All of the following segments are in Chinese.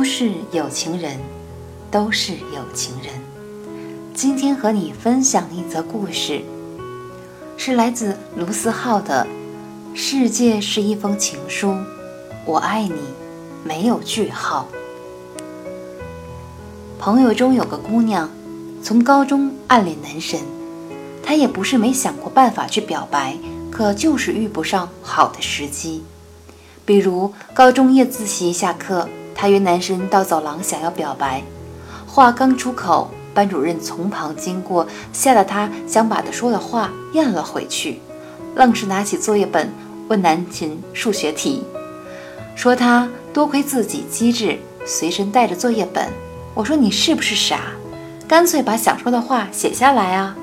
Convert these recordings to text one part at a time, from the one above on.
都是有情人，都是有情人。今天和你分享一则故事，是来自卢思浩的《世界是一封情书，我爱你，没有句号》。朋友中有个姑娘，从高中暗恋男神，她也不是没想过办法去表白，可就是遇不上好的时机。比如高中夜自习下课，她约男神到走廊想要表白，话刚出口，班主任从旁经过，吓得她想把他说的话咽了回去，愣是拿起作业本问男神数学题，说他多亏自己机智，随身带着作业本。我说你是不是傻？干脆把想说的话写下来啊！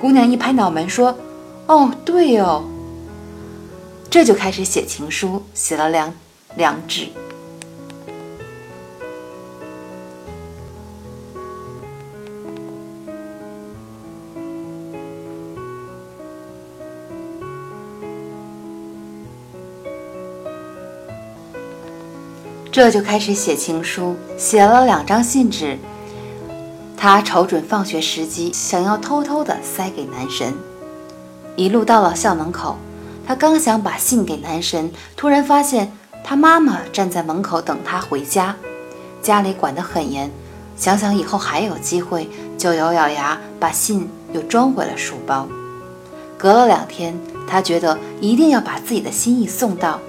姑娘一拍脑门说：“哦，对哦。”这就开始写情书，写了两两纸。这就开始写情书，写了两张信纸。他瞅准放学时机，想要偷偷的塞给男神。一路到了校门口。他刚想把信给男神，突然发现他妈妈站在门口等他回家，家里管得很严。想想以后还有机会，就咬咬牙把信又装回了书包。隔了两天，他觉得一定要把自己的心意送到，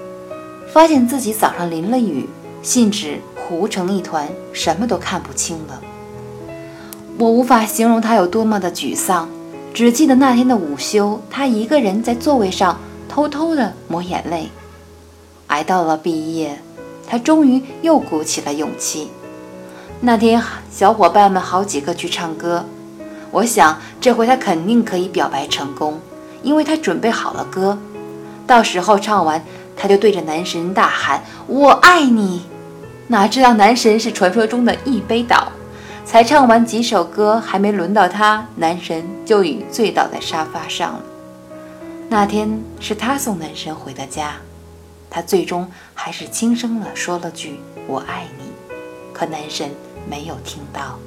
发现自己早上淋了雨，信纸糊成一团，什么都看不清了。我无法形容他有多么的沮丧，只记得那天的午休，他一个人在座位上。偷偷的抹眼泪，挨到了毕业，他终于又鼓起了勇气。那天小伙伴们好几个去唱歌，我想这回他肯定可以表白成功，因为他准备好了歌。到时候唱完，他就对着男神大喊“我爱你”。哪知道男神是传说中的一杯倒，才唱完几首歌，还没轮到他，男神就已醉倒在沙发上了。那天是他送男神回的家，他最终还是轻声的说了句“我爱你”，可男神没有听到。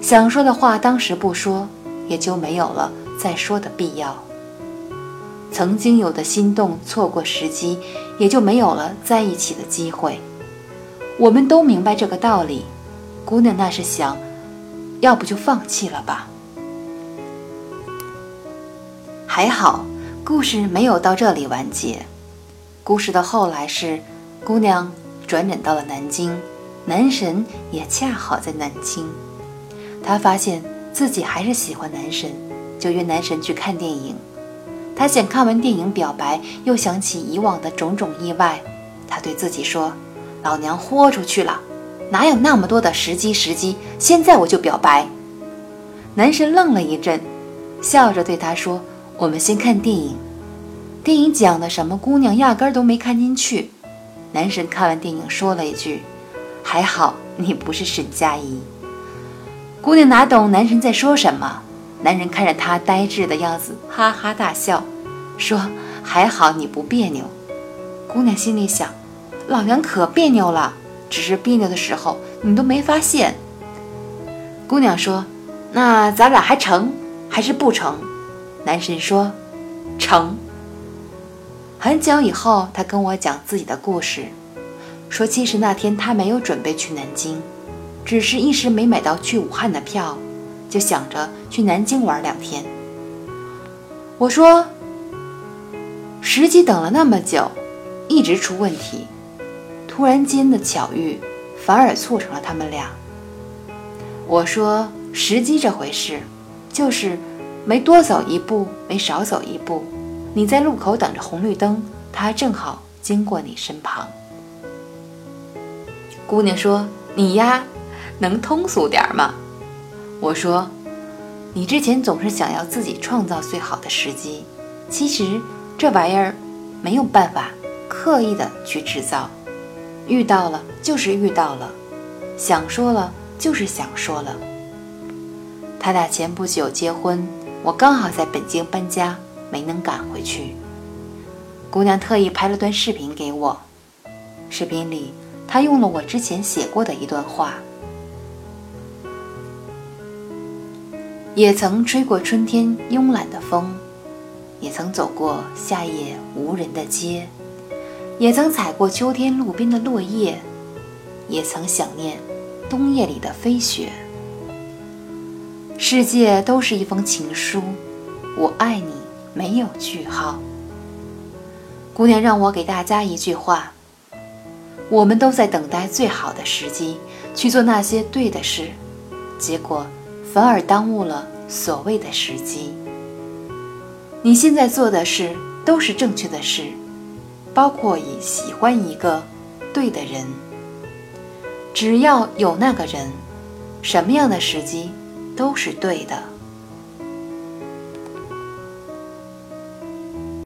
想说的话当时不说，也就没有了再说的必要。曾经有的心动，错过时机，也就没有了在一起的机会。我们都明白这个道理，姑娘那是想，要不就放弃了吧。还好，故事没有到这里完结。故事的后来是，姑娘转诊到了南京，男神也恰好在南京。她发现自己还是喜欢男神，就约男神去看电影。她想看完电影表白，又想起以往的种种意外。她对自己说：“老娘豁出去了，哪有那么多的时机？时机，现在我就表白。”男神愣了一阵，笑着对她说。我们先看电影，电影讲的什么？姑娘压根儿都没看进去。男神看完电影说了一句：“还好你不是沈佳宜。”姑娘哪懂男神在说什么？男人看着她呆滞的样子，哈哈大笑，说：“还好你不别扭。”姑娘心里想：“老娘可别扭了，只是别扭的时候你都没发现。”姑娘说：“那咱俩还成还是不成？”男神说：“成。”很久以后，他跟我讲自己的故事，说其实那天他没有准备去南京，只是一时没买到去武汉的票，就想着去南京玩两天。我说：“时机等了那么久，一直出问题，突然间的巧遇，反而促成了他们俩。”我说：“时机这回事，就是……”没多走一步，没少走一步。你在路口等着红绿灯，他正好经过你身旁。姑娘说：“你呀，能通俗点吗？”我说：“你之前总是想要自己创造最好的时机，其实这玩意儿没有办法刻意的去制造。遇到了就是遇到了，想说了就是想说了。他俩前不久结婚。”我刚好在北京搬家，没能赶回去。姑娘特意拍了段视频给我，视频里他用了我之前写过的一段话：也曾吹过春天慵懒的风，也曾走过夏夜无人的街，也曾踩过秋天路边的落叶，也曾想念冬夜里的飞雪。世界都是一封情书，我爱你没有句号。姑娘让我给大家一句话。我们都在等待最好的时机去做那些对的事，结果反而耽误了所谓的时机。你现在做的事都是正确的事，包括以喜欢一个对的人。只要有那个人，什么样的时机都是对的。